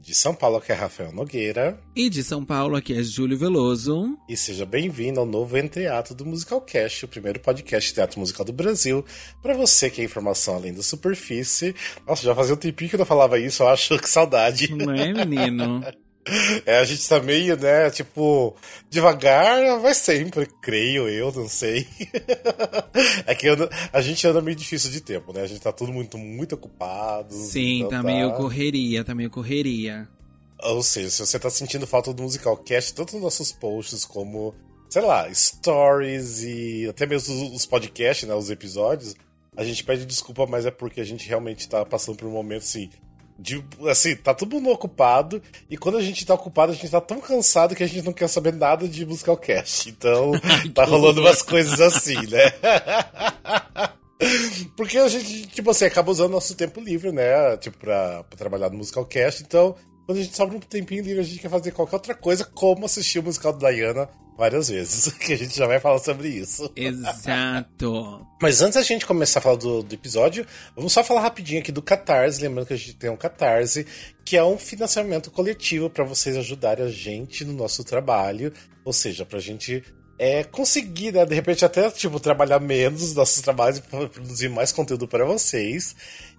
De São Paulo, que é Rafael Nogueira. E de São Paulo, aqui é Júlio Veloso. E seja bem-vindo ao novo Entreato do Musicalcast, o primeiro podcast de teatro musical do Brasil. Para você que é informação além da superfície. Nossa, já fazia um tempinho que eu não falava isso, eu acho que saudade. Não é, menino? É, a gente tá meio, né, tipo, devagar, vai sempre, creio eu, não sei. é que anda, a gente anda meio difícil de tempo, né? A gente tá tudo muito, muito ocupado. Sim, tá, tá meio correria, tá meio correria. Ou seja, se você tá sentindo falta do musical cast, tanto nos nossos posts como, sei lá, stories e até mesmo os podcasts, né, os episódios, a gente pede desculpa, mas é porque a gente realmente tá passando por um momento, assim, de, assim, tá todo mundo ocupado, e quando a gente tá ocupado, a gente tá tão cansado que a gente não quer saber nada de musical cast. Então, tá rolando umas coisas assim, né? Porque a gente, tipo assim, acaba usando nosso tempo livre, né? Tipo, pra, pra trabalhar no musical cast. Então, quando a gente sobra um tempinho livre, a gente quer fazer qualquer outra coisa, como assistir o musical da Diana várias vezes, que a gente já vai falar sobre isso. Exato. Mas antes da gente começar a falar do, do, episódio, vamos só falar rapidinho aqui do Catarse, lembrando que a gente tem um Catarse, que é um financiamento coletivo para vocês ajudarem a gente no nosso trabalho, ou seja, pra gente é, conseguir, né, de repente até, tipo, trabalhar menos nos nossos trabalhos e produzir mais conteúdo para vocês.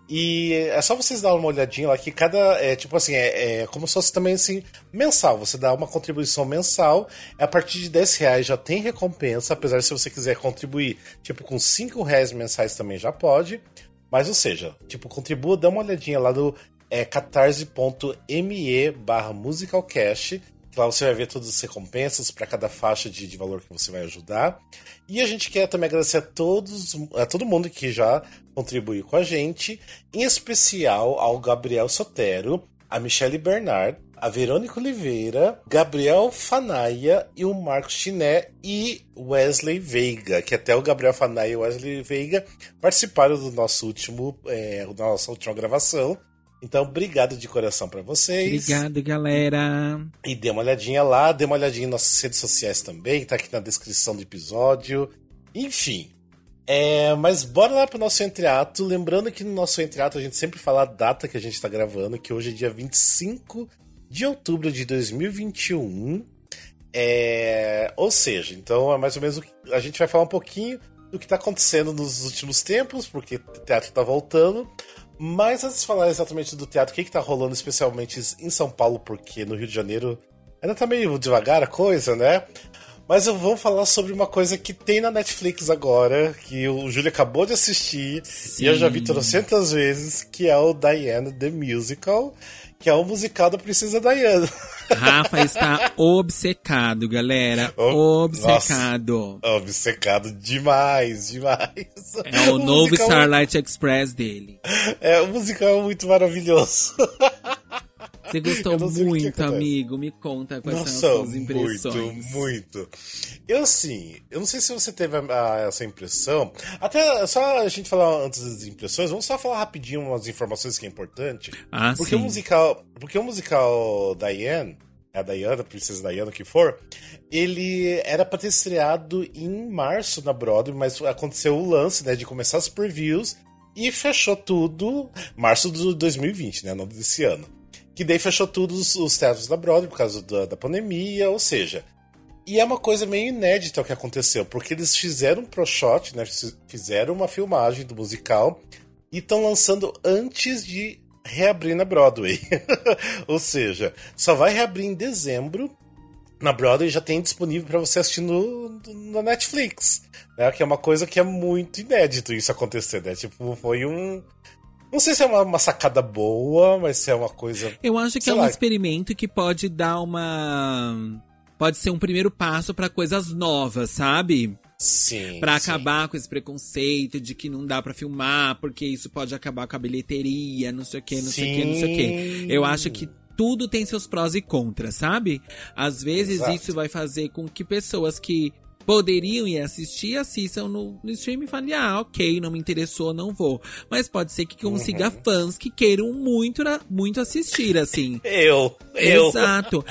E é só vocês dar uma olhadinha lá que cada. É, tipo assim, é, é, como se fosse também assim, mensal. Você dá uma contribuição mensal. A partir de 10 reais já tem recompensa. Apesar de se você quiser contribuir, tipo, com 5 reais mensais também já pode. Mas, ou seja, tipo, contribua, dá uma olhadinha lá no é, catarse.me barra musicalcast Lá você vai ver todas as recompensas para cada faixa de, de, valor que você vai ajudar. E a gente quer também agradecer a todos, a todo mundo que já contribuiu com a gente, em especial ao Gabriel Sotero, a Michelle Bernard, a Verônica Oliveira, Gabriel Fanaia e o Marcos Chiné e Wesley Veiga, que até o Gabriel Fanaia e o Wesley Veiga participaram do nosso último, é, da nossa última gravação. Então, obrigado de coração para vocês. Obrigado, galera. E dê uma olhadinha lá, dê uma olhadinha em nossas redes sociais também, tá aqui na descrição do episódio. Enfim. É, mas bora lá pro nosso entreato. Lembrando que no nosso entreato a gente sempre fala a data que a gente tá gravando, que hoje é dia 25 de outubro de 2021. É, ou seja, então é mais ou menos a gente vai falar um pouquinho do que tá acontecendo nos últimos tempos, porque o teatro tá voltando. Mas antes de falar exatamente do teatro, o que, que tá rolando especialmente em São Paulo, porque no Rio de Janeiro ainda tá meio devagar a coisa, né? Mas eu vou falar sobre uma coisa que tem na Netflix agora, que o Júlio acabou de assistir, Sim. e eu já vi trocentas vezes, que é o Diana The Musical, que é o musical da Princesa Diana. Rafa está obcecado, galera. obcecado. Nossa, obcecado demais, demais. É o, o novo musical... Starlight Express dele. É, o musical é muito maravilhoso. Você gostou muito, amigo? Me conta quais Nossa, são as suas impressões. Muito, muito. Eu, assim, eu não sei se você teve a, a, essa impressão. Até, só a gente falar antes das impressões, vamos só falar rapidinho umas informações que é importante. Ah, porque sim. O musical, porque o musical Diane, a Diana, a Princesa Diana, que for, ele era pra ter estreado em março na Broadway, mas aconteceu o lance, né, de começar as previews e fechou tudo março de 2020, né, não desse ano. Que daí fechou todos os teatros da Broadway por causa da, da pandemia, ou seja. E é uma coisa meio inédita o que aconteceu, porque eles fizeram um pro shot, né? Fizeram uma filmagem do musical e estão lançando antes de reabrir na Broadway. ou seja, só vai reabrir em dezembro na Broadway já tem disponível para você assistir no, na Netflix, né? Que é uma coisa que é muito inédito isso acontecer, né? Tipo, foi um, não sei se é uma, uma, sacada boa, mas se é uma coisa. Eu acho que é um lá. experimento que pode dar uma. Pode ser um primeiro passo para coisas novas, sabe? Sim. Pra acabar com esse preconceito de que não dá para filmar, porque isso pode acabar com a bilheteria, não sei o que, não sim. sei o que, não sei o que. Eu acho que tudo tem seus prós e contras, sabe? Às vezes Exato. isso vai fazer com que pessoas que poderiam ir assistir, assistam no, no stream e falem, ah, ok, não me interessou, não vou. Mas pode ser que consiga uhum. fãs que queiram muito, muito assistir, assim. eu, eu. Exato.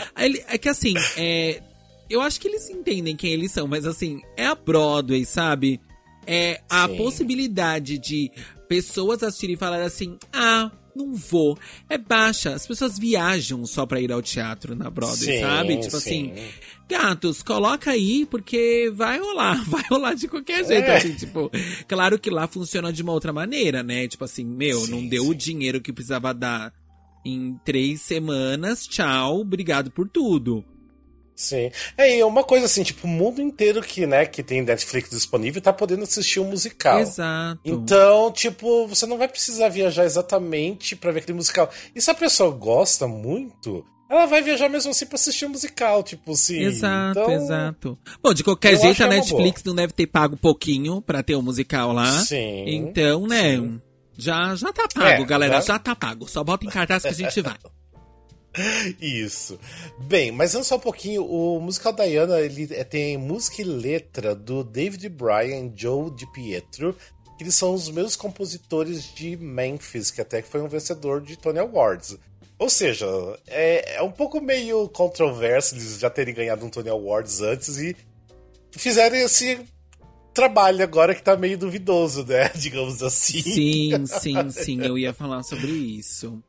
É que assim, é, eu acho que eles entendem quem eles são, mas assim, é a Broadway, sabe? É a Sim. possibilidade de pessoas assistirem e falar assim, ah, não vou. É baixa. As pessoas viajam só pra ir ao teatro na Broadway, sim, sabe? Tipo sim. assim, gatos, coloca aí, porque vai rolar, vai rolar de qualquer jeito. É. Assim, tipo, claro que lá funciona de uma outra maneira, né? Tipo assim, meu, sim, não deu o dinheiro que precisava dar em três semanas, tchau, obrigado por tudo. Sim. É, e uma coisa assim, tipo, o mundo inteiro que, né, que tem Netflix disponível tá podendo assistir um musical. Exato. Então, tipo, você não vai precisar viajar exatamente para ver aquele musical. E se a pessoa gosta muito, ela vai viajar mesmo assim pra assistir um musical, tipo assim. Exato, então, exato. Bom, de qualquer jeito, a é Netflix não deve ter pago pouquinho pra ter um musical lá. Sim. Então, né, sim. já, já tá pago, é, galera, já... já tá pago. Só bota em cartaz que a gente vai. Isso. Bem, mas antes só um pouquinho, o musical Diana ele é, tem música e letra do David Bryan e Joe DiPietro, que eles são os meus compositores de Memphis, que até foi um vencedor de Tony Awards. Ou seja, é, é um pouco meio controverso eles já terem ganhado um Tony Awards antes e fizeram esse trabalho agora que tá meio duvidoso, né? Digamos assim. Sim, sim, sim, eu ia falar sobre isso.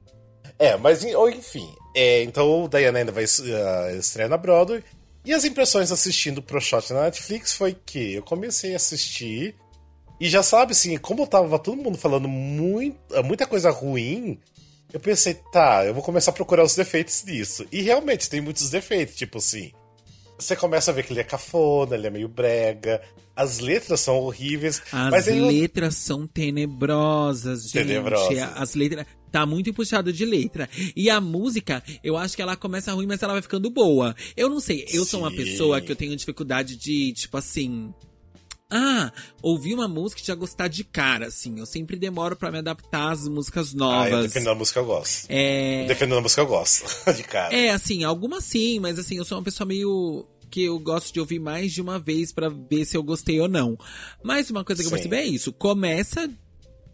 É, mas enfim. É, então o Diana ainda vai uh, estrear na Broadway. E as impressões assistindo Pro Shot na Netflix foi que eu comecei a assistir. E já sabe, assim, como tava todo mundo falando muito, muita coisa ruim, eu pensei, tá, eu vou começar a procurar os defeitos disso. E realmente tem muitos defeitos, tipo assim. Você começa a ver que ele é cafona, ele é meio brega, as letras são horríveis. As letras são tenebrosas, gente. Tenebrosas. As letras tá muito puxado de letra. E a música, eu acho que ela começa ruim, mas ela vai ficando boa. Eu não sei, eu Sim. sou uma pessoa que eu tenho dificuldade de, tipo assim. Ah, ouvir uma música e já gostar de cara, assim. Eu sempre demoro para me adaptar às músicas novas. Ah, dependendo da música eu gosto. É... Dependendo da música eu gosto, de cara. É, assim, algumas sim, mas assim, eu sou uma pessoa meio que eu gosto de ouvir mais de uma vez para ver se eu gostei ou não. Mas uma coisa que Sim. eu percebi é isso. Começa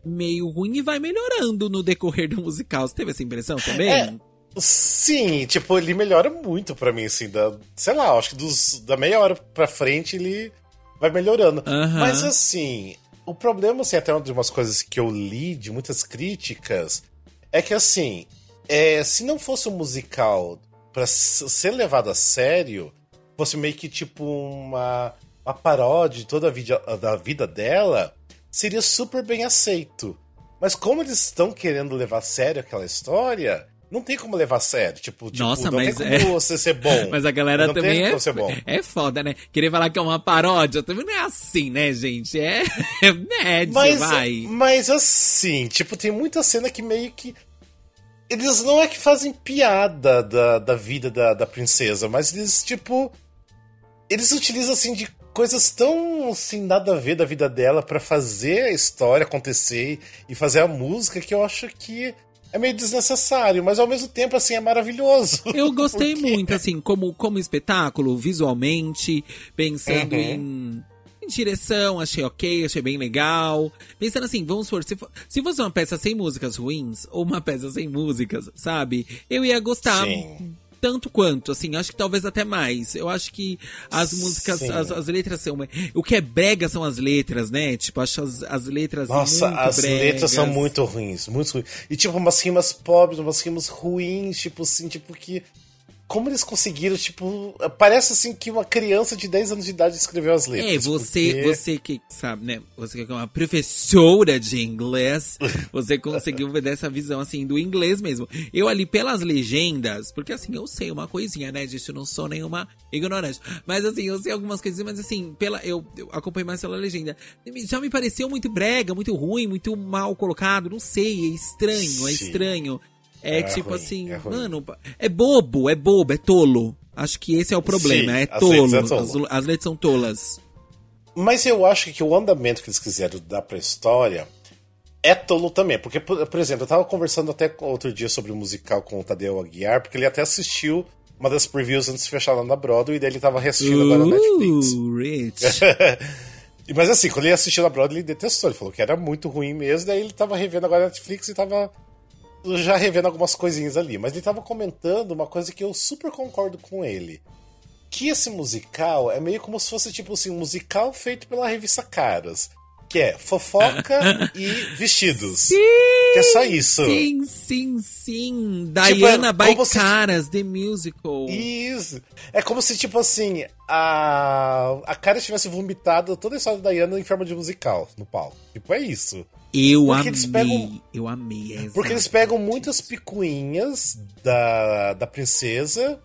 meio ruim e vai melhorando no decorrer do musical. Você teve essa impressão também? É, sim, tipo, ele melhora muito para mim, assim, da, sei lá, acho que dos, da meia hora pra frente ele vai melhorando. Uhum. Mas assim, o problema, assim, até uma de umas coisas que eu li de muitas críticas, é que assim, é, se não fosse um musical para ser levado a sério, fosse meio que tipo uma, uma paródia de toda a vida, da vida dela, seria super bem aceito. Mas como eles estão querendo levar a sério aquela história, não tem como levar a sério. Tipo, tipo Nossa, não mas tem como é... você ser bom. Mas a galera também é, é foda, né? Querer falar que é uma paródia também não é assim, né, gente? É, é médio, mas, vai. Mas assim, tipo, tem muita cena que meio que. Eles não é que fazem piada da, da vida da, da princesa, mas eles, tipo. Eles utilizam assim de coisas tão assim, nada a ver da vida dela para fazer a história acontecer e fazer a música que eu acho que é meio desnecessário, mas ao mesmo tempo, assim, é maravilhoso. Eu gostei porque... muito, assim, como, como espetáculo, visualmente, pensando uhum. em, direção, achei ok, achei bem legal. Pensando assim, vamos supor, se, for, se fosse uma peça sem músicas ruins, ou uma peça sem músicas, sabe? Eu ia gostar. Sim tanto quanto, assim, acho que talvez até mais. Eu acho que as músicas, as, as, letras são. O que é brega são as letras, né? Tipo, acho as, as letras. Nossa, as bregas. letras são muito ruins, muito ruins. E tipo, umas rimas pobres, umas rimas ruins, tipo assim, tipo que como eles conseguiram, tipo, parece assim que uma criança de 10 anos de idade escreveu as letras. É, você, porque... você que sabe, né? Você que é uma professora de inglês, você conseguiu ver dessa visão assim do inglês mesmo. Eu ali pelas legendas, porque assim, eu sei uma coisinha, né, gente? Eu não sou nenhuma ignorante. Mas assim, eu sei algumas coisas, mas assim, pela eu, eu acompanho mais pela legenda. Já me pareceu muito brega, muito ruim, muito mal colocado, não sei, é estranho, é Sim. é estranho. É, é tipo ruim, assim, é mano, é bobo, é bobo, é tolo. Acho que esse é o problema, Sim, é tolo. As, as letras são tolas. Mas eu acho que o andamento que eles quiseram dar pra história é tolo também. Porque, por, por, exemplo, eu tava conversando até outro dia sobre o musical com o Tadeu Aguiar, porque ele até assistiu uma das previews antes de fechar lá na Broadway, e daí ele tava reassistindo uh, agora na Netflix. Rich. Mas assim, quando ele assistiu na Broadway, ele detestou. Ele falou que era muito ruim mesmo, daí ele tava revendo agora na Netflix e tava já revendo algumas coisinhas ali, mas ele tava comentando uma coisa que eu super concordo com ele. Que esse musical é meio como se fosse, tipo assim, um musical feito pela revista Caras. que é fofoca e vestidos. Sim, que é só isso. Sim, sim, sim. Tipo, Diana é by Caras, The Musical. Isso. É como se, tipo assim, a, a cara tivesse vomitado toda a história da Diana em forma de musical no palco. Tipo, é isso. Eu porque amei, pegam, eu amei. É porque eles pegam muitas picuinhas da, da princesa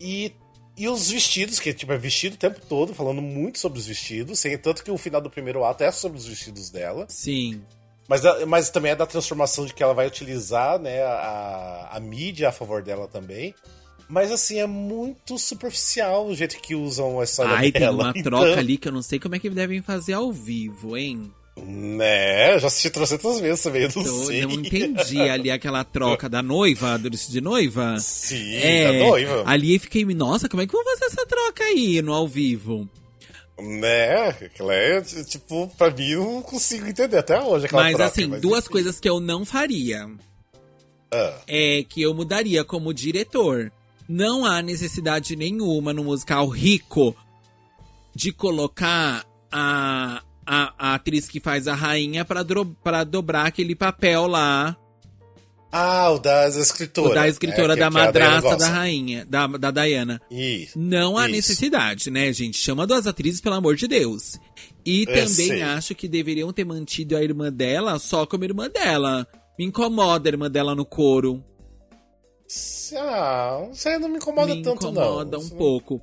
e e os vestidos, que tipo, é vestido o tempo todo, falando muito sobre os vestidos, sem tanto que o final do primeiro ato é sobre os vestidos dela. Sim. Mas, mas também é da transformação de que ela vai utilizar né, a, a mídia a favor dela também. Mas assim, é muito superficial o jeito que usam a história Ai, dela. Ai, tem uma então... troca ali que eu não sei como é que devem fazer ao vivo, hein? Né, já assisti trocentas vezes também, eu não eu sei. Não entendi ali aquela troca da noiva, do de noiva. Sim, é, da noiva. Ali eu fiquei, nossa, como é que vão fazer essa troca aí no ao vivo? Né, aquela é, tipo, pra mim eu não consigo entender até hoje aquela mas, troca, assim, mas duas enfim. coisas que eu não faria. Ah. É que eu mudaria como diretor. Não há necessidade nenhuma no musical rico de colocar a, a, a atriz que faz a rainha para pra dobrar aquele papel lá. Ah, o das escritoras. O da escritora é, da madrasta da rainha, da, da Diana. Isso. Não há isso. necessidade, né, gente? Chama duas atrizes, pelo amor de Deus. E Eu também sei. acho que deveriam ter mantido a irmã dela só como irmã dela. Me incomoda a irmã dela no coro. Ah, não sei, não me incomoda me tanto, não. Me incomoda um pouco.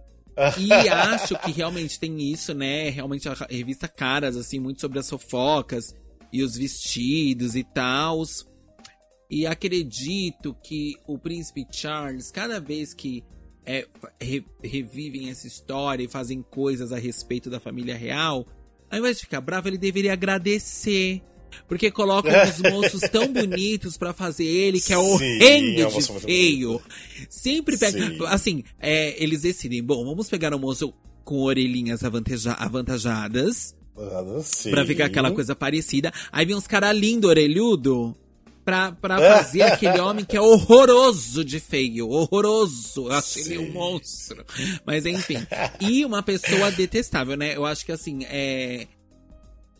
E acho que realmente tem isso, né? Realmente a revista Caras, assim, muito sobre as fofocas e os vestidos e tal. E acredito que o príncipe Charles, cada vez que é, re, revivem essa história e fazem coisas a respeito da família real, ao invés de ficar bravo, ele deveria agradecer. Porque colocam uns moços tão bonitos para fazer ele, que é horrendo é de feio. Sempre pega. Sim. Assim, é, eles decidem, bom, vamos pegar um moço com orelhinhas avantaja avantajadas. Sim. Pra ficar aquela coisa parecida. Aí vem uns caras lindo, orelhudo. Pra, pra fazer aquele homem que é horroroso de feio. Horroroso. Eu acho ele um monstro. Mas enfim. E uma pessoa detestável, né? Eu acho que assim, é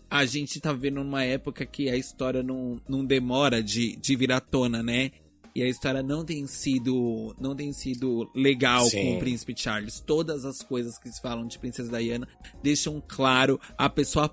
a gente tá vivendo numa época que a história não, não demora de, de vir à tona, né? E a história não tem sido não tem sido legal Sim. com o príncipe Charles. Todas as coisas que se falam de princesa Diana deixam claro a pessoa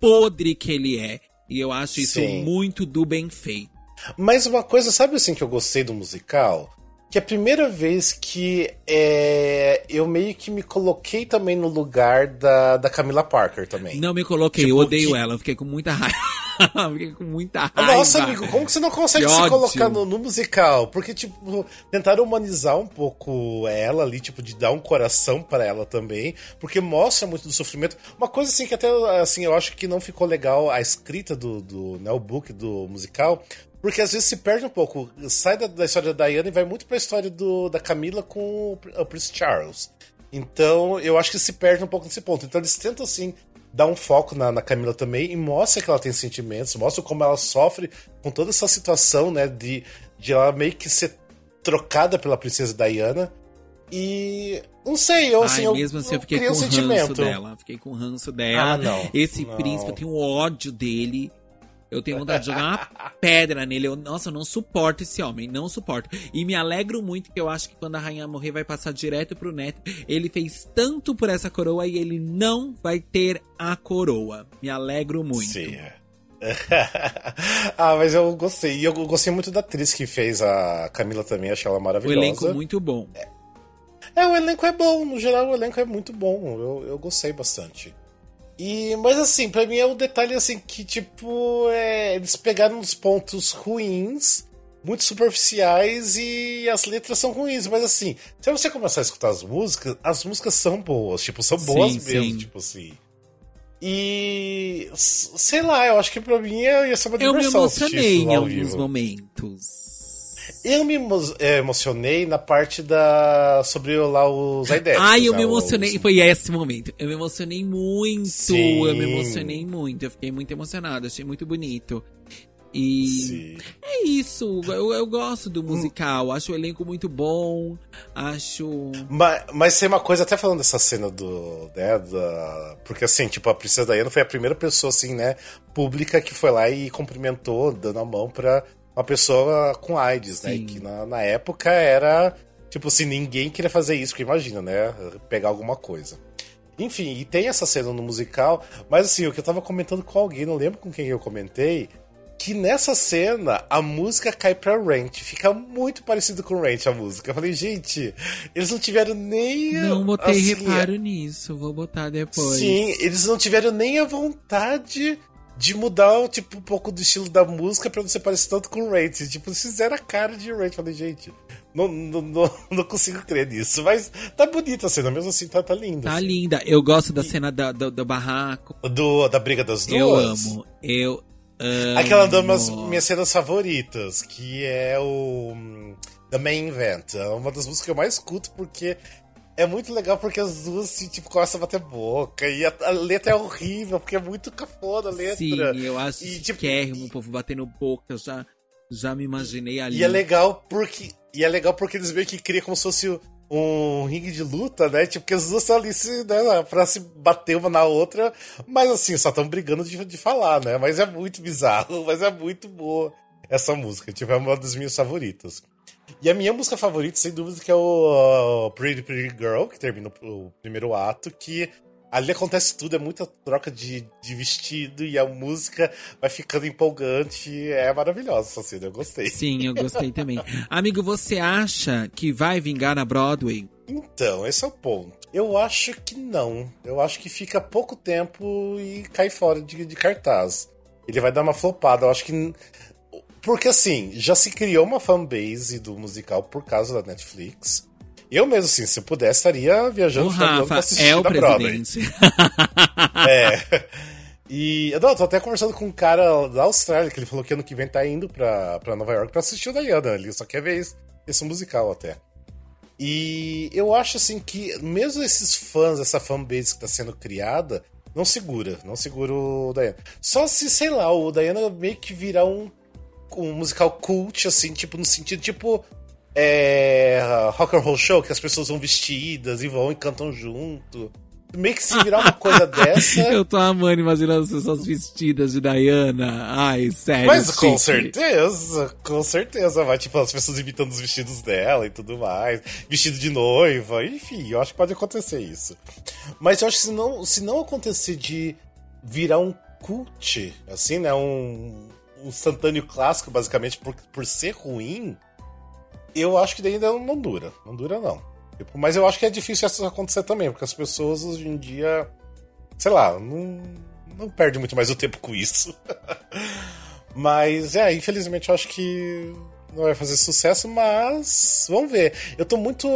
podre que ele é. E eu acho isso Sim. muito do bem feito. Mas uma coisa, sabe assim que eu gostei do musical? Que é a primeira vez que é, eu meio que me coloquei também no lugar da, da Camila Parker também. Não me coloquei, Tipo, eu odeio que- ela, fiquei com muita raiva. fiquei com muita raiva. Nossa, amigo, como que você não consegue Que se ódio. colocar no, no musical? Porque, tipo, tentaram humanizar um pouco ela ali, tipo, de dar um coração pra ela também, porque mostra muito do sofrimento. Uma coisa, assim, que até, assim, eu acho que não ficou legal a escrita do, do né, o book do musical, porque às vezes se perde um pouco, sai da, da história da Diana e vai muito pra história do, da Camila com o, Pr- o Prince Charles. Então, eu acho que se perde um pouco nesse ponto. Então, eles tentam, assim, dar um foco na, na Camila também e mostra que ela tem sentimentos, mostra como ela sofre com toda essa situação, né, de, de ela meio que ser trocada pela princesa Diana. E não sei, eu assim, Ai, eu, mesmo assim, eu fiquei criei com um ranço dela. Fiquei com ranço dela. Ah, não. Esse Não. príncipe, eu tenho ódio dele. Eu tenho vontade de jogar uma pedra nele. Eu, nossa, eu não suporto esse homem. Não suporto. E me alegro muito que eu acho que quando a rainha morrer vai passar direto pro neto. Ele fez tanto por essa coroa e ele não vai ter a coroa. Me alegro muito. Sim. ah, mas eu gostei. E eu gostei muito da atriz que fez a Camila também, achei ela O maravilhosa. elenco muito bom. É, o elenco é bom, no geral o elenco é muito bom, eu, eu gostei bastante. E, mas assim, pra mim é um detalhe assim que, tipo, é, eles pegaram uns pontos ruins, muito superficiais, e as letras são ruins, mas assim, se você começar a escutar as músicas, as músicas são boas, tipo, são boas Sim, mesmo, sim. tipo assim. E sei lá, eu acho que pra mim ia ser uma Eu me diversão emocionei em alguns momentos. Eu me eh, emocionei na parte da. sobre lá os idéticos. Ai, eu me emocionei. os- Foi esse momento. Eu me emocionei muito. Sim. Eu me emocionei muito. Eu fiquei muito emocionada. Achei muito bonito. E Sim. é isso. Eu, eu gosto do musical. Acho o elenco muito bom. Acho. Mas, mas tem uma coisa, até falando dessa cena do. Né, da... Porque assim, tipo, a Princesa Diana foi a primeira pessoa, assim, né, pública que foi lá e cumprimentou, dando a mão pra uma pessoa com AIDS, né, Sim. né? Que na, na época era. Tipo assim, ninguém queria fazer isso, porque imagina, né? Pegar alguma coisa. Enfim, e tem essa cena no musical, mas assim, o que eu tava comentando com alguém, não lembro com quem eu comentei, que nessa cena a música cai pra Rent. Fica muito parecido com Rent a música. Eu falei, gente, eles não tiveram nem. Não botei assim, reparo nisso, vou botar depois. Sim, eles não tiveram nem a vontade de mudar tipo, um pouco do estilo da música pra não ser parecido tanto com Rent. Tipo, eles fizeram a cara de. Eu falei, gente, não, não, não, não, consigo crer nisso. Mas tá bonita a cena, mesmo assim tá, tá linda. Tá assim. linda. Eu gosto da cena da, do, do barraco. Do, da briga das duas. Eu amo. Eu Amo. Aquela das minhas cenas favoritas, que é o The Main Event. É uma das músicas que eu mais escuto porque é muito legal porque as duas assim, tipo, começam a bater boca. E a, a, letra é horrível, porque é muito cafona a letra. Sim, eu acho e, tipo, o povo batendo boca, já, já me imaginei ali. E é legal porque. E é legal porque eles meio que criam como se fosse um ringue de luta, né? Tipo, que as duas estão ali se, né, pra se bater uma na outra, mas assim, só estão brigando de, de falar, né? Mas é muito bizarro, mas é muito boa essa música. Tipo, é uma das minhas favoritas. E a minha música favorita, sem dúvida, que é o Pretty Pretty Girl, que termina o primeiro ato, que Ali acontece tudo, é muita troca de, de vestido e a música vai ficando empolgante. É maravilhosa essa cena, eu gostei. Sim, eu gostei também. Amigo, você acha que vai vingar na Broadway? Então, esse é o ponto. Eu acho que não. Eu acho que fica pouco tempo e cai fora de, de cartaz. Ele vai dar uma flopada. Eu acho que. Porque assim, já se criou uma fanbase do musical por causa da Netflix. Eu mesmo, assim, se eu pudesse, estaria viajando o Rafa pra assistir é o presidente. é. E eu tô até conversando com um cara da Austrália, que ele falou que ano que vem tá indo pra, pra Nova York pra assistir o Diana. Ele só quer ver esse, esse musical até. E eu acho assim que mesmo esses fãs, essa fanbase que tá sendo criada, não segura, não segura o Diana. Só se, sei lá, o Diana meio que virar um, um musical cult, assim, tipo, no sentido, tipo, é, rock and roll show, que as pessoas vão vestidas e vão e cantam junto. Meio que se virar uma coisa dessa. Eu tô amando imaginando as pessoas vestidas de Diana. Ai, sério. Mas com certeza, com certeza. Vai, tipo, as pessoas imitando os vestidos dela e tudo mais. Vestido de noiva, enfim, eu acho que pode acontecer isso. Mas eu acho que se não, se não acontecer de virar um cult, assim, né? Um, um instantâneo clássico, basicamente, por, por ser ruim eu acho que ainda não dura. Não dura, não. Tipo, mas eu acho que é difícil isso acontecer também, porque as pessoas hoje em dia, sei lá, não, não perde muito mais o tempo com isso. mas, é, infelizmente eu acho que não vai fazer sucesso, mas vamos ver. Eu tô muito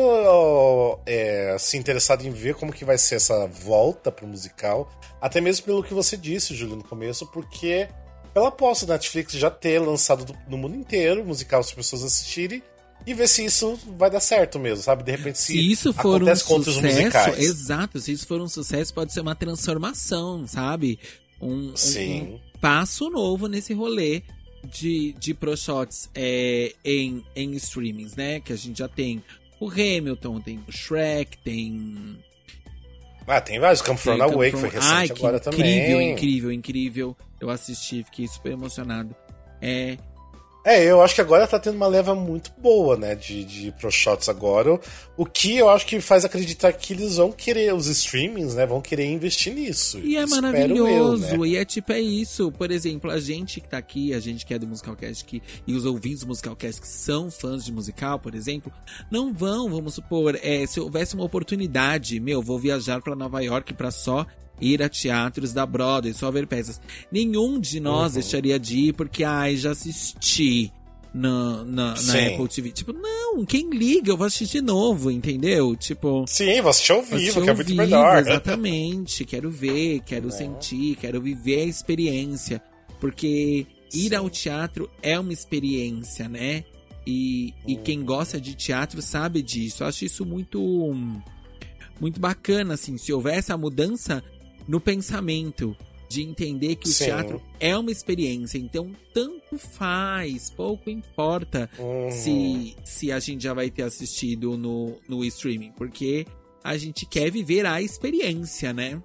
é, assim, interessado em ver como que vai ser essa volta pro musical, até mesmo pelo que você disse, Júlio, no começo, porque pela aposta da Netflix já ter lançado no mundo inteiro musical para as pessoas assistirem, e ver se isso vai dar certo mesmo, sabe? De repente, se, se isso for um sucesso, exato, se isso for um sucesso, pode ser uma transformação, sabe? Um, um, um passo novo nesse rolê de, de pro shots é, em, em streamings, né? Que a gente já tem o Hamilton, tem o Shrek, tem. Ah, tem vários. Come From Away, que foi recente Ai, agora incrível, também. Incrível, incrível, incrível. Eu assisti, fiquei super emocionado. É, é, eu acho que agora tá tendo uma leva muito boa, né, de, de pro shots agora, o que eu acho que faz acreditar que eles vão querer, os streamings, né, vão querer investir nisso. E é maravilhoso, eu, né? e é tipo, é isso, por exemplo, a gente que tá aqui, a gente que é do Musicalcast que, e os ouvintes do Musicalcast que são fãs de musical, por exemplo, não vão, vamos supor, é, se houvesse uma oportunidade, meu, vou viajar para Nova York para só ir a teatros da Broadway, só ver peças. Nenhum de nós uhum. deixaria de ir porque, ai, já assisti na, na, na, Apple TV. Tipo, não, quem liga, eu vou assistir de novo, entendeu? Tipo. Sim, vou assistir ao vivo, que é muito melhor. Exatamente, quero ver, quero é. sentir, quero viver a experiência. Porque ir Sim. ao teatro é uma experiência, né? E, uhum. e quem gosta de teatro sabe disso. Eu acho isso muito. Muito bacana, assim. Se houvesse a mudança no pensamento de entender que o Sim. teatro é uma experiência. Então, tanto faz, pouco importa uhum. se, se a gente já vai ter assistido no, no streaming, porque a gente quer viver a experiência, né?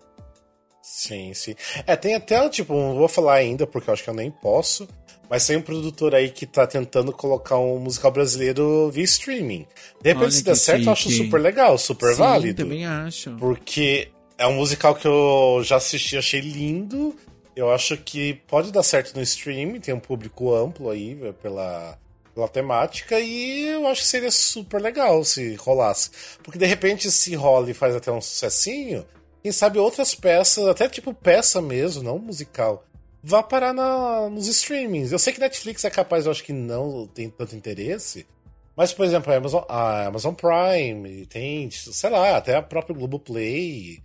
Sim, sim. É, tem até, tipo, não vou falar ainda, porque eu acho que eu nem posso, mas tem um produtor aí que tá tentando colocar um musical brasileiro via streaming. De repente, Olha se der certo, eu acho super legal, super sim, válido. também acho. Porque é um musical que eu já assisti, achei lindo. Eu acho que pode dar certo no streaming, tem um público amplo aí pela, pela temática, e eu acho que seria super legal se rolasse. Porque de repente, se rola e faz até um sucessinho, quem sabe outras peças, até tipo peça mesmo, não musical, vá parar na, nos streamings. Eu sei que Netflix é capaz, eu acho que não tem tanto interesse. Mas, por exemplo, a Amazon, a Amazon Prime tem, sei lá, até a própria Globoplay.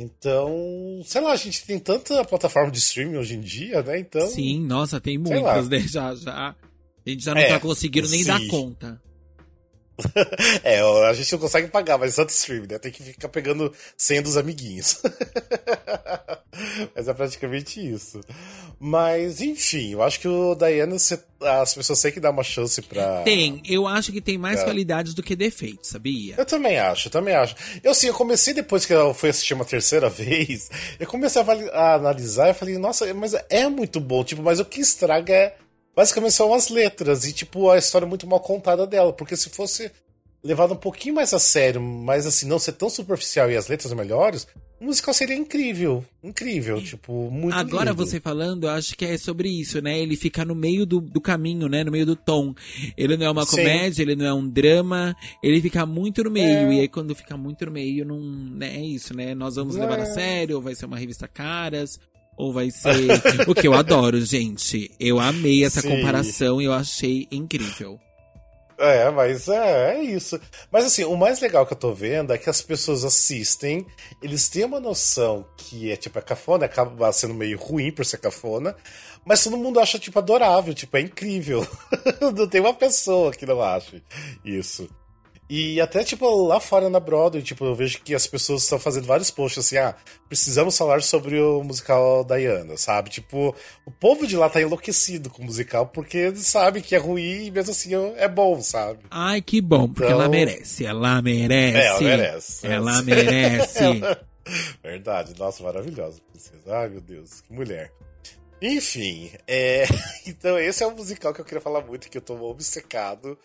Então, sei lá, a gente tem tanta plataforma de streaming hoje em dia, né? Então. Sim, nossa, tem muitas, né? Já, já. A gente já não é, tá conseguindo nem sim. dar conta. é, a gente não consegue pagar, mas é stream, né? Tem que ficar pegando senha dos amiguinhos. mas é praticamente isso. Mas, enfim, eu acho que o Diana, as pessoas têm que dar uma chance pra. Tem, eu acho que tem mais qualidades do que defeitos, sabia? Eu também acho, eu também acho. Eu sim, eu comecei depois que eu fui assistir uma terceira vez, eu comecei a, a analisar e falei, nossa, mas é muito bom, tipo, mas o que estraga é basicamente são as letras e, tipo, a história é muito mal contada dela. Porque se fosse levado um pouquinho mais a sério, mas assim, não ser tão superficial e as letras melhores, o musical seria incrível. Incrível, tipo, muito Agora lindo. você falando, eu acho que é sobre isso, né? Ele fica no meio do, do caminho, né? No meio do tom. Ele não é uma Sim. comédia, ele não é um drama, ele fica muito no meio. É. E aí, quando fica muito no meio, não né, é isso, né? Nós vamos é. levar a sério, ou vai ser uma revista caras, ou vai ser. o que eu adoro, gente. Eu amei essa Sim. comparação e eu achei incrível. É, mas é, é isso. Mas assim, o mais legal que eu tô vendo é que as pessoas assistem, eles têm uma noção que é tipo é cafona, acaba sendo meio ruim por ser cafona, mas todo mundo acha tipo adorável, tipo é incrível. não tem uma pessoa que não ache isso. E até, tipo, lá fora na Broadway, tipo, eu vejo que as pessoas estão fazendo vários posts assim, ah, precisamos falar sobre o musical Diana, sabe? Tipo, o povo de lá tá enlouquecido com o musical porque sabe que é ruim e mesmo assim é bom, sabe? Ai, que bom, porque então... ela merece, ela merece. É, ela merece. Ela merece. ela... Verdade, nossa, maravilhosa princesa. Ai, meu Deus, que mulher. Enfim, é... então esse é um musical que eu queria falar muito, que eu tô obcecado.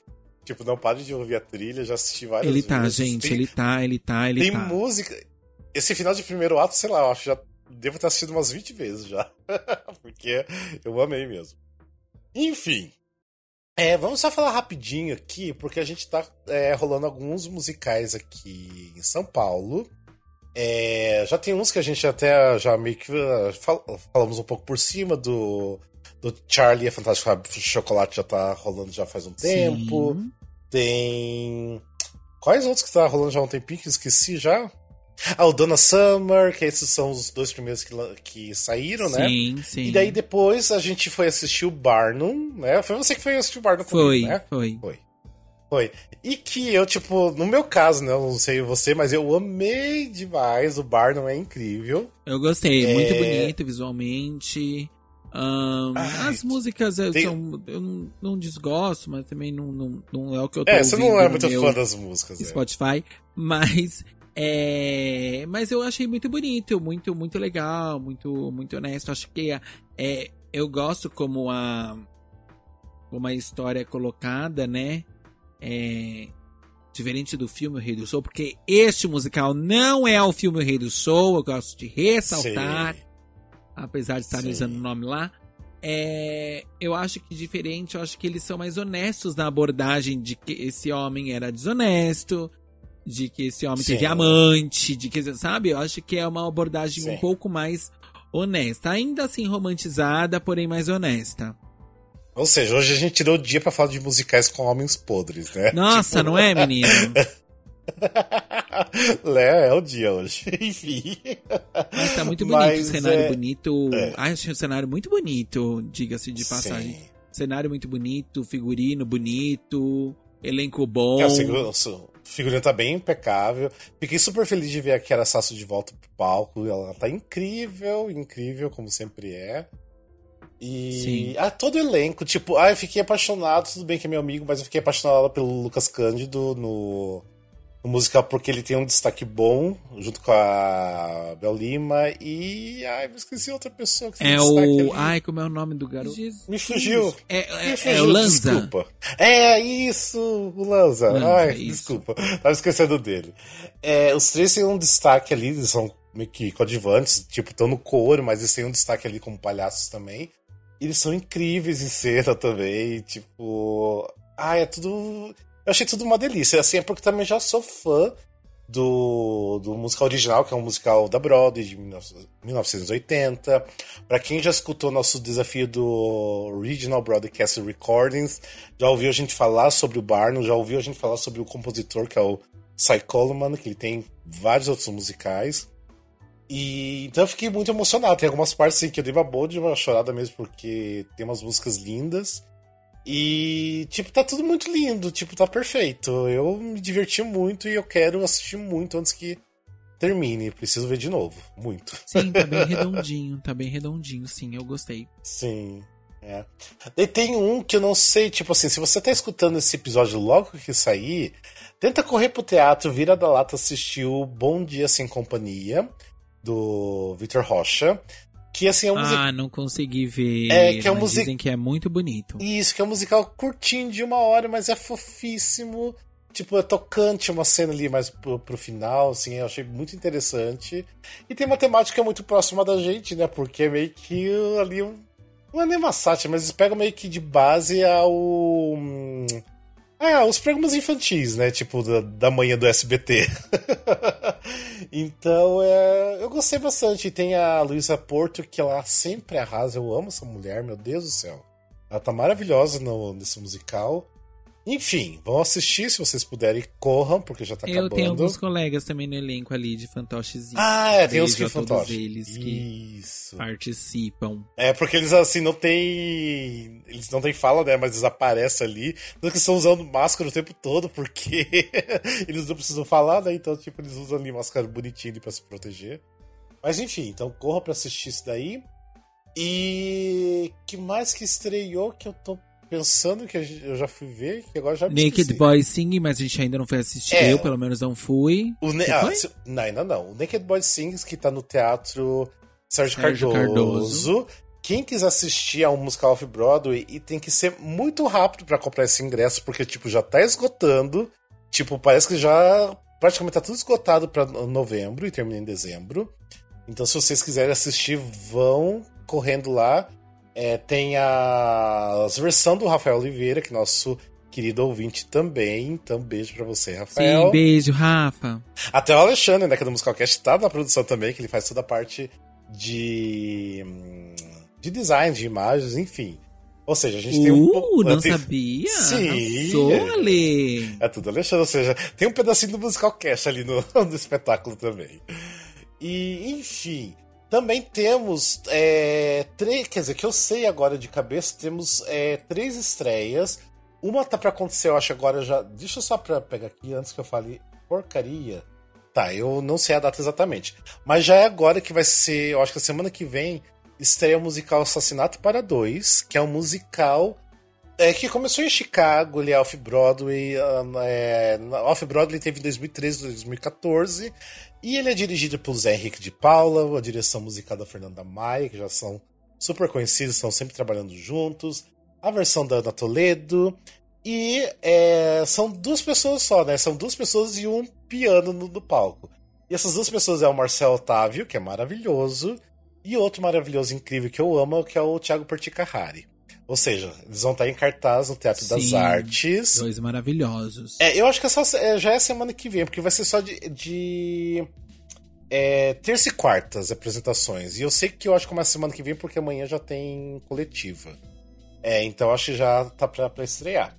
Tipo, não pare de ouvir a trilha, já assisti várias Ele tá, vezes. gente, tem, ele tá, ele tá, ele tem tá. Tem música. Esse final de primeiro ato, sei lá, eu acho que já devo ter assistido umas 20 vezes já. Porque eu amei mesmo. Enfim. É, vamos só falar rapidinho aqui, porque a gente tá é, rolando alguns musicais aqui em São Paulo. É, já tem uns que a gente até já meio que uh, fal falamos um pouco por cima do do Charlie, a Fantástico Chocolate já tá rolando já faz um tempo. Sim. Tem. Quais outros que tá rolando já há um tempinho que esqueci já? Ah, o Donna Summer, que esses são os dois primeiros que, que saíram, sim, né? Sim, sim. E daí depois a gente foi assistir o Barnum, né? Foi você que foi assistir o Barnum foi, comigo, né? Foi, foi. Foi. E que eu, tipo, no meu caso, né? Eu não sei você, mas eu amei demais. O Barnum é incrível. Eu gostei, é... muito bonito visualmente. Um, Ai, as músicas tem... são, eu não, não, desgosto, mas também não, não, não é o que eu tô É, você não é muito fã das músicas. É. Spotify, é. mas é, mas eu achei muito bonito, muito muito legal, muito muito honesto. Acho que é, é eu gosto como a como a história é colocada, né? É, diferente do filme O Rei do Show, porque este musical não é o filme O Rei do Show, eu gosto de ressaltar. Sim apesar de estarem usando o nome lá. É, eu acho que diferente, eu acho que eles são mais honestos na abordagem de que esse homem era desonesto, de que esse homem Sim. teve amante, de que, sabe? Eu acho que é uma abordagem Sim. um pouco mais honesta. Ainda assim romantizada, porém mais honesta. Ou seja, hoje a gente tirou o dia para falar de musicais com homens podres, né? Nossa, tipo... não é, menino? Lé, é o dia hoje. Enfim. Mas tá muito bonito, Mas, cenário é... bonito. É. Acho um cenário muito bonito, diga-se de passagem. Sim. Cenário muito bonito, figurino bonito, elenco bom. É, o, figurino tá bem impecável. Fiquei super feliz de ver a Kiara Sasso de volta pro palco. Ela tá incrível, incrível, como sempre é. E Sim. Ah, todo elenco, tipo, ah, eu fiquei apaixonado, tudo bem que é meu amigo, mas eu fiquei apaixonado pelo Lucas Cândido no, no musical porque ele tem um destaque bom, junto com a Bel Lima e. Ai, me esqueci outra pessoa que tem É o. Ali. Ai, como é o nome do garoto? Me fugiu. É, é, me fugiu, é o Lanza. Desculpa. É, isso, o Lanza. Lanza Ai, isso. desculpa. Tava esquecendo dele. É, os três têm um destaque ali, eles são meio que coadjuvantes, tipo, estão no coro, mas eles têm um destaque ali como palhaços também. Eles são incríveis em cena também, tipo. Ai, é tudo eu achei tudo uma delícia. Assim, é porque também já sou fã do, do musical original, que é um musical da Broadway de 1980. Para quem já escutou nosso desafio do Original Broadcast Recordings, já ouviu a gente falar sobre o Barnum, já ouviu a gente falar sobre o compositor, que é o Cy Coleman, que ele tem vários outros musicais. E então eu fiquei muito emocionado. Tem algumas partes assim, que eu dei uma boa de uma chorada mesmo, porque tem umas músicas lindas. E, tipo, tá tudo muito lindo, tipo, tá perfeito. Eu me diverti muito e eu quero assistir muito antes que termine. Preciso ver de novo, muito. Sim, tá bem redondinho, tá bem redondinho, sim, eu gostei. Sim. É. E tem um que eu não sei, tipo assim, se você tá escutando esse episódio logo que sair, tenta correr pro teatro, vira da lata assistir o Bom Dia Sem Companhia, do Victor Rocha. Que assim é um musical. Ah, não consegui ver. É, que é um. Dizem que é muito bonito. Isso, que é um musical curtinho de uma hora, mas é fofíssimo. Tipo, é tocante uma cena ali mais pro, pro final, assim, eu achei muito interessante. E tem uma temática muito próxima da gente, né? Porque é meio que ali. Não é nem uma sátira, mas eles pegam meio que de base ao. Hum, é, os programas infantis, né? Tipo, da, da manhã do SBT. então, é, eu gostei bastante. Tem a Luísa Porto, que ela sempre arrasa. Eu amo essa mulher, meu Deus do céu. Ela tá maravilhosa no, nesse musical. Enfim, vão assistir se vocês puderem, corram, porque já tá Eu acabando. Eu tenho alguns colegas também no elenco ali de fantoches. Ah, é, tem os que fantoches. eles que Isso. participam. É, porque eles assim não tem. Eles não têm fala, né? Mas eles aparecem ali. Tanto que estão usando máscara o tempo todo, porque eles não precisam falar, né? Então, tipo, eles usam ali máscara bonitinha pra se proteger. Mas enfim, então corra pra assistir isso daí. E que mais que estreou que eu tô pensando que eu já fui ver, que agora já me Naked esqueci. Boy Sing, mas a gente ainda não foi assistir. É, eu, pelo menos, não fui. O ne ah, se... Não, ainda não. O Naked Boy Sings, que tá no teatro Sérgio, Sérgio Cardoso. Cardoso. Quem quiser assistir a um musical off-Broadway, e tem que ser muito rápido para comprar esse ingresso, porque, tipo, já tá esgotando. Tipo, parece que já praticamente tá tudo esgotado para novembro e termina em dezembro. Então, se vocês quiserem assistir, vão correndo lá. É, tem a, versão do Rafael Oliveira, que é nosso querido ouvinte também. Então, beijo pra você, Rafael. Sim, beijo, Rafa. Até o Alexandre, né, que é do Musicalcast, tá na produção também, que ele faz toda a parte de, de design, de imagens, enfim. Ou seja, a gente uh, tem um pouco. não tem... sabia? Sim. Sou Ale. É tudo Alexandre, ou seja, tem um pedacinho do Musicalcast ali no, no espetáculo também. E, enfim. Também temos é, três, quer dizer, que eu sei agora de cabeça, temos é, três estreias. Uma tá para acontecer, eu acho agora já. Deixa eu só pra pegar aqui antes que eu fale porcaria. Tá, eu não sei a data exatamente. Mas já é agora que vai ser, eu acho que a semana que vem, estreia o musical Assassinato para Dois, que é um musical é, que começou em Chicago, ele é off-Broadway. É, off-Broadway teve em 2013 2014. E ele é dirigido pelo Zé Henrique de Paula, a direção musical da Fernanda Maia, que já são super conhecidos, estão sempre trabalhando juntos. A versão da Ana Toledo. E é, são duas pessoas só, né? São duas pessoas e um piano no, no, palco. E essas duas pessoas é o Marcel Otávio, que é maravilhoso, e outro maravilhoso, incrível que eu amo, que é o Thiago Perticahari. Ou seja, eles vão estar em cartaz no Teatro Sim, das Artes. Dois maravilhosos. É, eu acho que é só, é, já é semana que vem, porque vai ser só de, de é, terça e quartas apresentações. E eu sei que eu acho que começa semana que vem, porque amanhã já tem coletiva. É, então acho que já tá pra, pra estrear.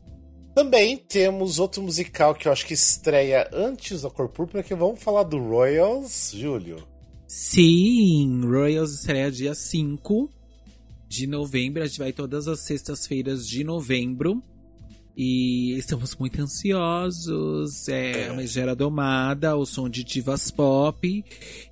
Também temos outro musical que eu acho que estreia antes da Cor Púrpura, que vamos falar do Royals, Júlio. Sim, Royals estreia dia 5 de novembro. A gente vai todas as sextas-feiras de novembro. E estamos muito ansiosos. É, é. uma gera domada, o som de divas pop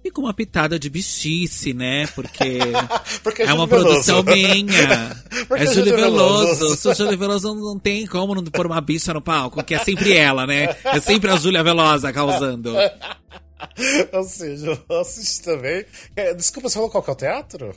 e com uma pitada de bichice, né? Porque, Porque é, é uma Veloso. produção minha. é Júlia Veloso. Veloso. Se o Júlia Veloso não tem como não pôr uma bicha no palco, que é sempre ela, né? É sempre a Júlia Velosa causando. Ou seja, eu assisti também. É, desculpa, você falou qual que é o teatro?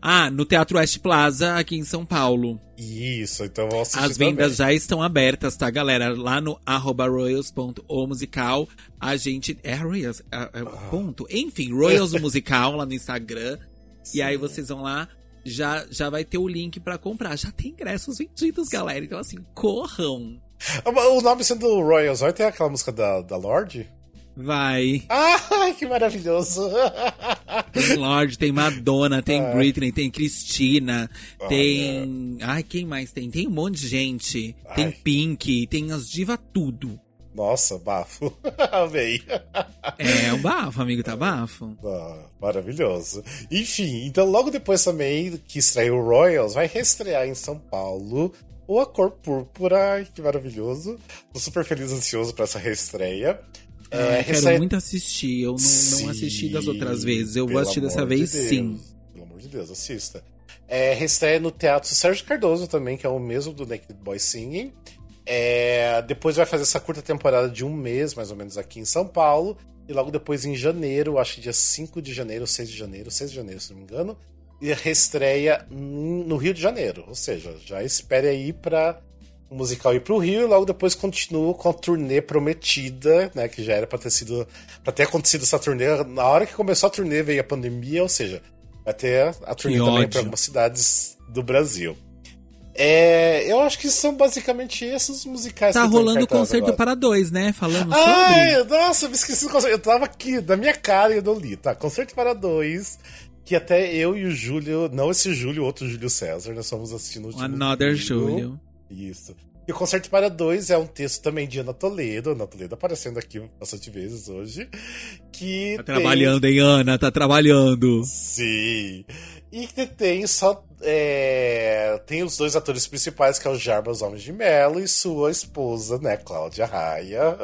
Ah, no Teatro West Plaza, aqui em São Paulo. Isso, então vou assistir As vendas também. já estão abertas, tá, galera? Lá no arroba royals.omusical, a gente... É royals, é, é, ponto. Enfim, royals musical lá no Instagram. Sim. E aí vocês vão lá, já, já vai ter o link para comprar. Já tem ingressos vendidos, galera. Então assim, corram! O nome sendo Royals, vai ter aquela música da, da Lorde? Vai. Ai, que maravilhoso. Tem Lorde, tem Madonna, tem é. Britney, tem Cristina, tem. Ai, quem mais tem? Tem um monte de gente. Ai. Tem Pink, tem as divas tudo. Nossa, bafo. Amei. É, um bafo, amigo, tá bafo. Ah, maravilhoso. Enfim, então logo depois também que estreia o Royals, vai reestrear em São Paulo o A Cor Púrpura. Ai, que maravilhoso. Tô super feliz e ansioso pra essa reestreia. É, quero recebe... muito assistir. Eu não, sim, não, assisti das outras vezes. Eu vou assistir dessa vez sim. Pelo amor de Deus, assista. É, reestreia no Teatro Sérgio Cardoso também, que é o mesmo do Naked Boy Singing. É, depois vai fazer essa curta temporada de um mês, mais ou menos, aqui em São Paulo. E logo depois, em janeiro, acho que dia 5 de janeiro, 6 de janeiro, 6 de janeiro, se não me engano, e reestreia no Rio de Janeiro. Ou seja, já espere aí pra musical ir pro Rio e logo depois continua com a turnê prometida, né? Que já era pra ter sido. para ter acontecido essa turnê. Na hora que começou a turnê veio a pandemia, ou seja, vai ter a turnê que também para algumas cidades do Brasil. É, eu acho que são basicamente esses musicais tá rolando o concerto agora. para dois, né? Falando Ai, sobre. Nossa, me esqueci do concerto. Eu tava aqui, da minha cara e eu não li. Tá, concerto para dois. Que até eu e o Júlio, não esse Júlio, outro Júlio César, nós fomos assistindo o Another Júlio. Isso. E o Concerto para Dois é um texto também de Ana Toledo, Ana Toledo aparecendo aqui bastante vezes hoje. Que tá tem... trabalhando, hein, Ana? Tá trabalhando. Sim. E que tem só. É... Tem os dois atores principais, que é o Jarbas Homens de Mello e sua esposa, né, Cláudia Raia.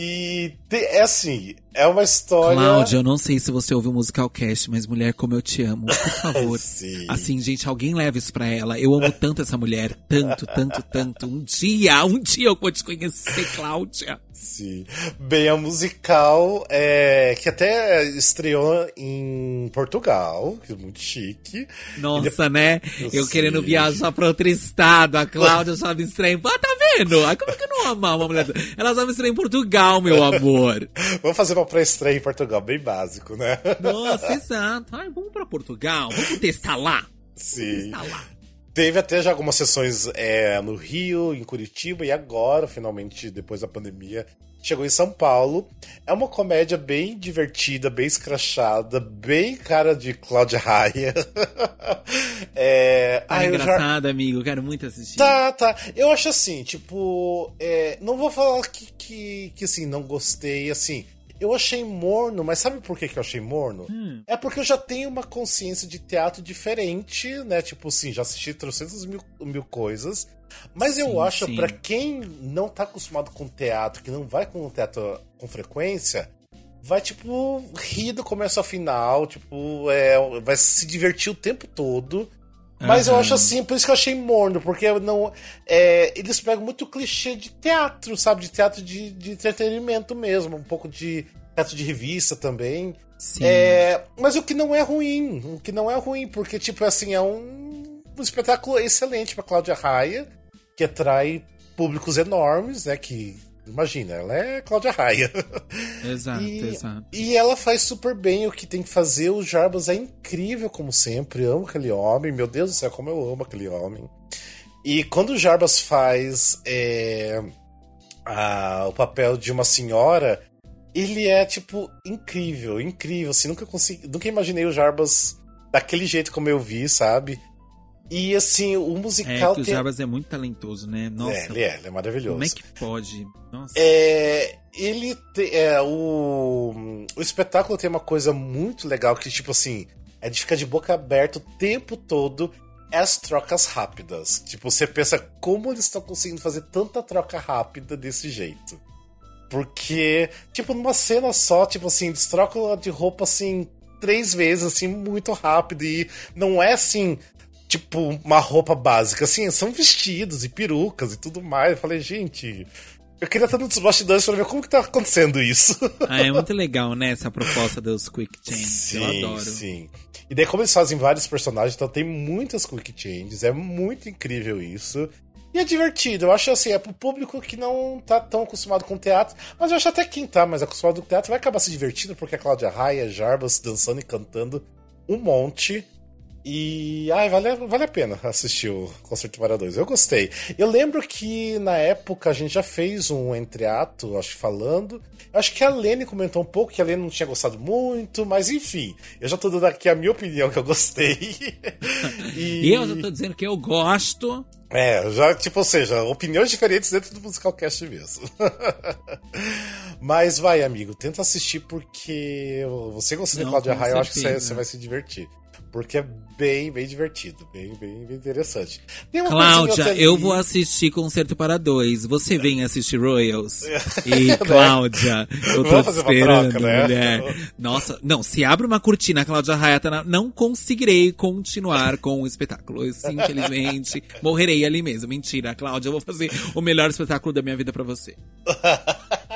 E é assim, é uma história. Cláudia, eu não sei se você ouviu o musical cast, mas mulher como eu te amo, por favor. assim, gente, alguém leva isso pra ela. Eu amo tanto essa mulher, tanto, tanto, tanto. Um dia, um dia eu vou te conhecer, Cláudia. Sim. Bem, a musical é, que até estreou em Portugal, que é muito chique. Nossa, depois... né? Eu Sim. querendo viajar pra outro estado, a Cláudia só me estreia. Ah, Ai, como que eu não amar uma mulher? Ela só me estreia em Portugal, meu amor. vamos fazer uma pré-estreia em Portugal, bem básico, né? Nossa, exato. Ai, vamos pra Portugal, vamos testar lá. Sim. Vamos testar lá. Teve até já algumas sessões é, no Rio, em Curitiba, e agora, finalmente, depois da pandemia, chegou em São Paulo. É uma comédia bem divertida, bem escrachada, bem cara de Cláudia Raia. é, ah, engraçado, já... amigo, quero muito assistir. Tá, tá. Eu acho assim, tipo, é, não vou falar que, que, que assim, não gostei, assim. Eu achei morno, mas sabe por que, que eu achei morno? Hum. É porque eu já tenho uma consciência de teatro diferente, né? Tipo assim, já assisti 300 mil, mil coisas. Mas sim, eu acho, para quem não tá acostumado com teatro, que não vai com o teatro com frequência, vai, tipo, rir do começo ao final, tipo, é, vai se divertir o tempo todo. Mas uhum. eu acho assim, por isso que eu achei morno, porque não. É, eles pegam muito clichê de teatro, sabe? De teatro de, de entretenimento mesmo, um pouco de teatro de revista também. Sim. É, mas o que não é ruim, o que não é ruim, porque, tipo, assim, é um, um espetáculo excelente pra Cláudia Raia, que atrai públicos enormes, né? Que Imagina, ela é Cláudia Raia. Exato, e, exato. E ela faz super bem o que tem que fazer. O Jarbas é incrível, como sempre. Eu amo aquele homem. Meu Deus do céu, como eu amo aquele homem. E quando o Jarbas faz é, a, o papel de uma senhora, ele é, tipo, incrível, incrível. Assim, nunca, consegui, nunca imaginei o Jarbas daquele jeito como eu vi, sabe? E assim, o musical. É que o Jarbas é muito talentoso, né? Nossa. É, ele é, ele é maravilhoso. Como é que pode? Nossa. É. Ele tem. É, o, o espetáculo tem uma coisa muito legal que, tipo assim, é de ficar de boca aberta o tempo todo. é as trocas rápidas. Tipo, você pensa como eles estão conseguindo fazer tanta troca rápida desse jeito. Porque, tipo, numa cena só, tipo assim, eles trocam de roupa assim três vezes, assim, muito rápido. E não é assim, tipo, uma roupa básica. Assim, são vestidos e perucas e tudo mais. Eu falei, gente. Eu queria estar nos bastidores para ver como que tá acontecendo isso. Ah, é muito legal, né? Essa proposta dos Quick Changes. Sim, eu adoro. Sim. E daí, como eles fazem vários personagens, então tem muitas Quick Changes. É muito incrível isso. E é divertido. Eu acho assim, é pro público que não tá tão acostumado com teatro. Mas eu acho até quem tá mais acostumado com teatro vai acabar se divertindo, porque a Cláudia Raia, Jarbas dançando e cantando um monte. E ai, vale, vale a pena assistir o Concerto para Dois. Eu gostei. Eu lembro que na época a gente já fez um entreato, acho que falando. Acho que a Lene comentou um pouco que a Lene não tinha gostado muito, mas enfim, eu já tô dando aqui a minha opinião que eu gostei. e... eu já tô dizendo que eu gosto. É, já, tipo, ou seja, opiniões diferentes dentro do Musicalcast mesmo. Mas vai, amigo, tenta assistir porque você gostou de Cláudia Raia, eu acho que você, você vai se divertir. Porque é bem, bem divertido, bem, bem, bem interessante. Cláudia, eu vou assistir Concerto para Dois. Você vem assistir Royals. E, Cláudia, eu tô te esperando, troca, né? mulher. Nossa, não, se abre uma cortina, Cláudia Raia, tá não conseguirei continuar com o espetáculo. Eu, infelizmente, morrerei ali mesmo. Mentira, Cláudia, eu vou fazer o melhor espetáculo da minha vida para você.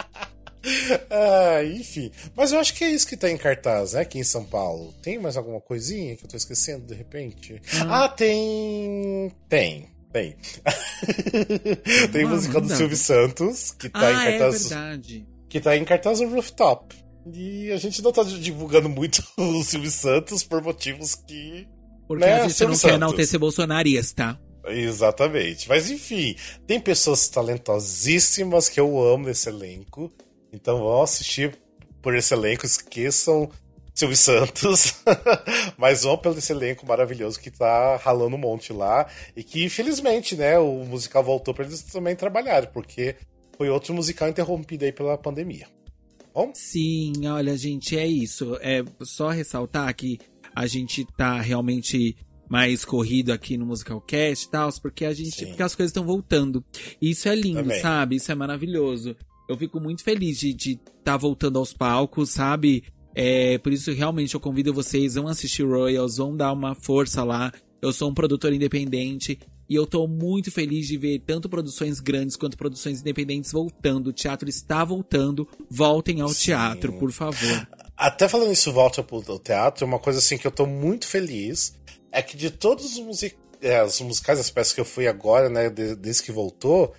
ah, enfim. Mas eu acho que é isso que tá em cartaz, né? Aqui em São Paulo. Tem mais alguma coisinha que eu tô esquecendo de repente? Ah, ah tem. Tem. Tem. tem ah, música do Silvio Santos, que tá ah, em é cartaz. É verdade. Que tá em cartaz no rooftop. E a gente não tá divulgando muito o Silvio Santos por motivos que. Porque né, a gente Silvio não Santos. quer enaltecer bolsonarias, tá? Exatamente. Mas enfim, tem pessoas talentosíssimas que eu amo nesse elenco. Então vão assistir por esse elenco, esqueçam Silvio Santos, mas vão pelo esse elenco maravilhoso que tá ralando um monte lá e que infelizmente, né, o musical voltou para eles também trabalharem, porque foi outro musical interrompido aí pela pandemia. Bom? Sim, olha, gente, é isso. É só ressaltar que a gente tá realmente mais corrido aqui no Musicalcast e tal, porque a gente, Sim. porque as coisas estão voltando. E isso é lindo, Também. sabe? Isso é maravilhoso. Eu fico muito feliz de estar tá voltando aos palcos, sabe? É, por isso, realmente, eu convido vocês, vão assistir Royals, vão dar uma força lá. Eu sou um produtor independente e eu tô muito feliz de ver tanto produções grandes quanto produções independentes voltando. O teatro está voltando. Voltem ao Sim. teatro, por favor. Até falando isso, volta pro teatro, uma coisa assim que eu tô muito feliz é que de todos os, music... é, os musicais, as peças que eu fui agora, né, desde que voltou,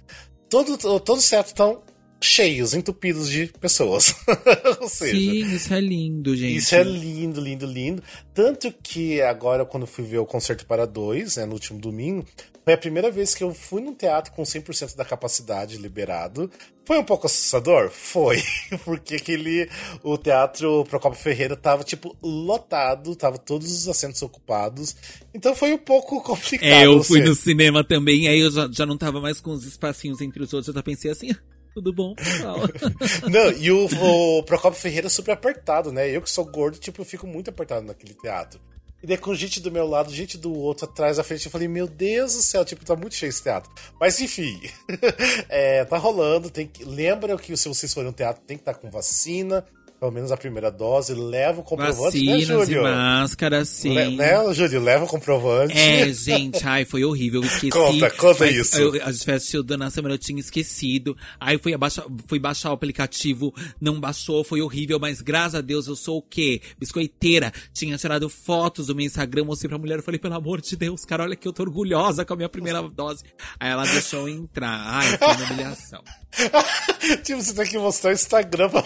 todo, todos os teatros estão cheios, entupidos de pessoas. Ou seja, Sim, isso é lindo, gente. Isso é lindo, lindo, lindo. Tanto que agora, quando fui ver o Concerto para Dois, né, no último domingo, foi a primeira vez que eu fui num teatro com 100% da capacidade liberado. Foi um pouco assustador? Foi. Porque aquele. O teatro Procopio Ferreira tava, tipo, lotado, tava todos os assentos ocupados. Então foi um pouco complicado. É, eu fui no cinema também, aí eu já, já não tava mais com os espacinhos entre os outros, eu já pensei assim. Tudo bom, pessoal? Não, e o, o Procopio Ferreira é super apertado, né? Eu que sou gordo, tipo, eu fico muito apertado naquele teatro. E daí com gente do meu lado, gente do outro, atrás, à frente, eu falei, meu Deus do céu, tipo, tá muito cheio esse teatro. Mas enfim, é, tá rolando, tem que... Lembra que se vocês forem no teatro, tem que estar com vacina, pelo menos a primeira dose, leva o comprovante, né, Vacinas né, Júlio? máscara, sim. Le né, Júlio? Leva o comprovante. É, gente, ai, foi horrível, eu esqueci. Conta, conta isso. Eu, a gente assistiu na semana, eu tinha esquecido. Aí fui, abaixar, fui baixar o aplicativo, não baixou, foi horrível, mas graças a Deus eu sou o quê? Biscoiteira. Tinha tirado fotos do meu Instagram, mostrei pra mulher, eu falei, pelo amor de Deus, cara, olha que eu tô orgulhosa com a minha primeira dose. Aí ela deixou eu entrar. Ai, foi uma humilhação. tipo, você tem que mostrar o Instagram pra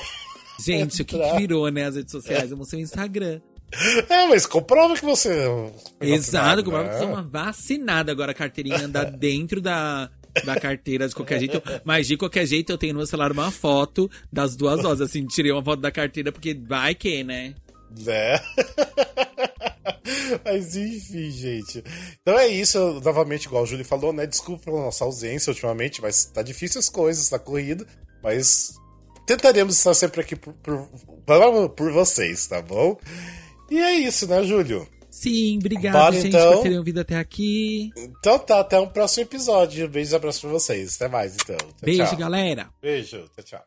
Gente, o que, que virou, né, as redes sociais? Eu mostrei o Instagram. É, mas comprova que você. É Exato, comprova né? que você é uma vacinada. Agora a carteirinha anda dentro da, da carteira de qualquer jeito. Mas de qualquer jeito eu tenho no meu celular uma foto das duas doses. Assim, tirei uma foto da carteira porque vai que, né? Né? Mas enfim, gente. Então é isso, novamente, igual o Júlio falou, né? Desculpa pela nossa ausência ultimamente, mas tá difícil as coisas, tá corrido. Mas tentaremos estar sempre aqui por, por, por vocês, tá bom? E é isso, né, Júlio? Sim, obrigada, Bora, gente, então. por terem ouvido até aqui. Então tá, até um próximo episódio. Beijo e abraço pra vocês. Até mais, então. Tchau, Beijo, tchau. galera. Beijo, tchau, tchau.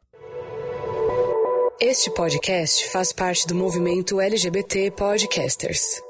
Este podcast faz parte do movimento LGBT Podcasters.